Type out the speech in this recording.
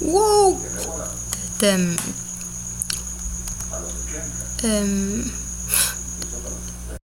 Whoa! The, um,